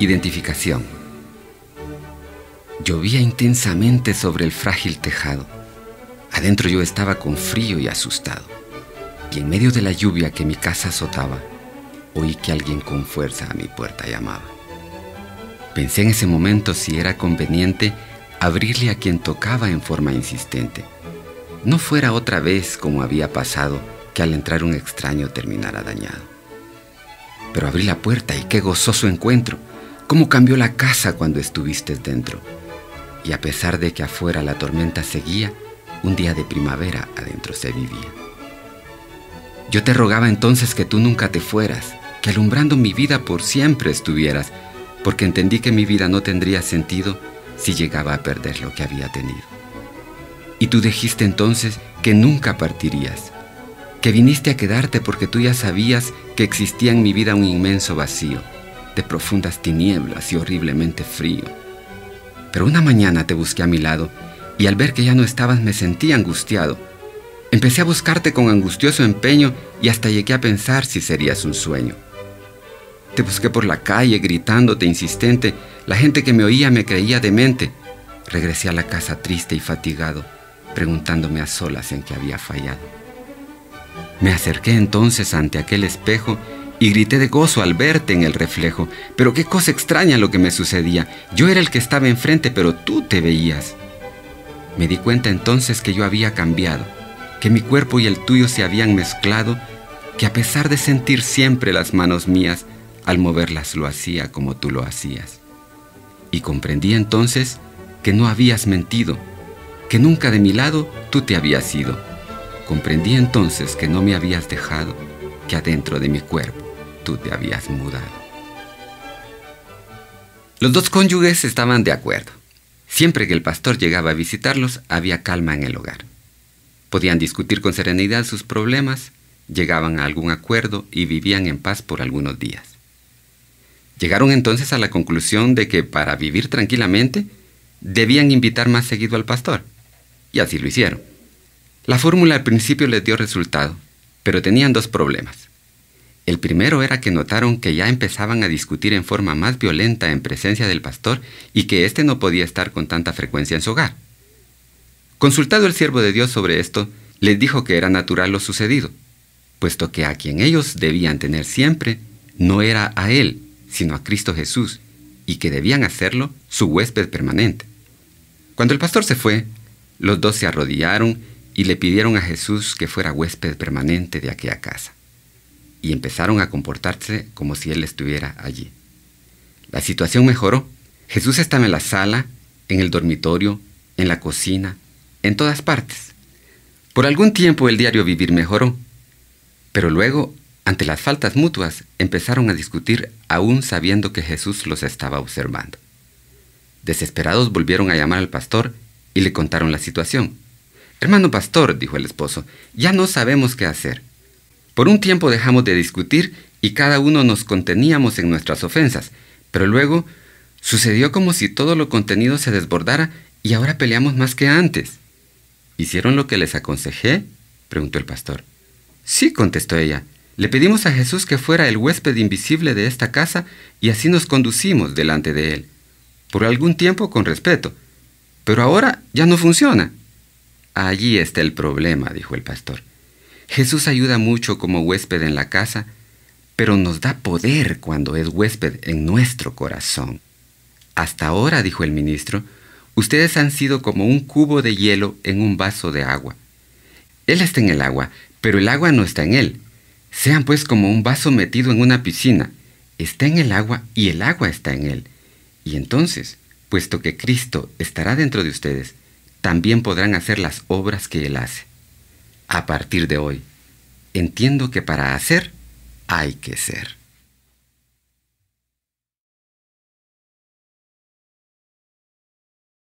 Identificación. Llovía intensamente sobre el frágil tejado. Adentro yo estaba con frío y asustado. Y en medio de la lluvia que mi casa azotaba, oí que alguien con fuerza a mi puerta llamaba. Pensé en ese momento si era conveniente abrirle a quien tocaba en forma insistente. No fuera otra vez como había pasado que al entrar un extraño terminara dañado. Pero abrí la puerta y qué gozoso encuentro cómo cambió la casa cuando estuviste dentro. Y a pesar de que afuera la tormenta seguía, un día de primavera adentro se vivía. Yo te rogaba entonces que tú nunca te fueras, que alumbrando mi vida por siempre estuvieras, porque entendí que mi vida no tendría sentido si llegaba a perder lo que había tenido. Y tú dijiste entonces que nunca partirías, que viniste a quedarte porque tú ya sabías que existía en mi vida un inmenso vacío de profundas tinieblas y horriblemente frío. Pero una mañana te busqué a mi lado y al ver que ya no estabas me sentí angustiado. Empecé a buscarte con angustioso empeño y hasta llegué a pensar si serías un sueño. Te busqué por la calle gritándote insistente, la gente que me oía me creía demente. Regresé a la casa triste y fatigado, preguntándome a solas en qué había fallado. Me acerqué entonces ante aquel espejo y grité de gozo al verte en el reflejo. Pero qué cosa extraña lo que me sucedía. Yo era el que estaba enfrente, pero tú te veías. Me di cuenta entonces que yo había cambiado, que mi cuerpo y el tuyo se habían mezclado, que a pesar de sentir siempre las manos mías, al moverlas lo hacía como tú lo hacías. Y comprendí entonces que no habías mentido, que nunca de mi lado tú te habías ido. Comprendí entonces que no me habías dejado, que adentro de mi cuerpo te habías mudado. Los dos cónyuges estaban de acuerdo. Siempre que el pastor llegaba a visitarlos, había calma en el hogar. Podían discutir con serenidad sus problemas, llegaban a algún acuerdo y vivían en paz por algunos días. Llegaron entonces a la conclusión de que para vivir tranquilamente debían invitar más seguido al pastor, y así lo hicieron. La fórmula al principio les dio resultado, pero tenían dos problemas. El primero era que notaron que ya empezaban a discutir en forma más violenta en presencia del pastor y que éste no podía estar con tanta frecuencia en su hogar. Consultado el siervo de Dios sobre esto, les dijo que era natural lo sucedido, puesto que a quien ellos debían tener siempre no era a él, sino a Cristo Jesús, y que debían hacerlo su huésped permanente. Cuando el pastor se fue, los dos se arrodillaron y le pidieron a Jesús que fuera huésped permanente de aquella casa y empezaron a comportarse como si Él estuviera allí. La situación mejoró. Jesús estaba en la sala, en el dormitorio, en la cocina, en todas partes. Por algún tiempo el diario vivir mejoró, pero luego, ante las faltas mutuas, empezaron a discutir aún sabiendo que Jesús los estaba observando. Desesperados volvieron a llamar al pastor y le contaron la situación. Hermano pastor, dijo el esposo, ya no sabemos qué hacer. Por un tiempo dejamos de discutir y cada uno nos conteníamos en nuestras ofensas, pero luego sucedió como si todo lo contenido se desbordara y ahora peleamos más que antes. ¿Hicieron lo que les aconsejé? preguntó el pastor. Sí, contestó ella. Le pedimos a Jesús que fuera el huésped invisible de esta casa y así nos conducimos delante de él. Por algún tiempo con respeto. Pero ahora ya no funciona. Allí está el problema, dijo el pastor. Jesús ayuda mucho como huésped en la casa, pero nos da poder cuando es huésped en nuestro corazón. Hasta ahora, dijo el ministro, ustedes han sido como un cubo de hielo en un vaso de agua. Él está en el agua, pero el agua no está en él. Sean pues como un vaso metido en una piscina. Está en el agua y el agua está en él. Y entonces, puesto que Cristo estará dentro de ustedes, también podrán hacer las obras que Él hace a partir de hoy, entiendo que para hacer hay que ser.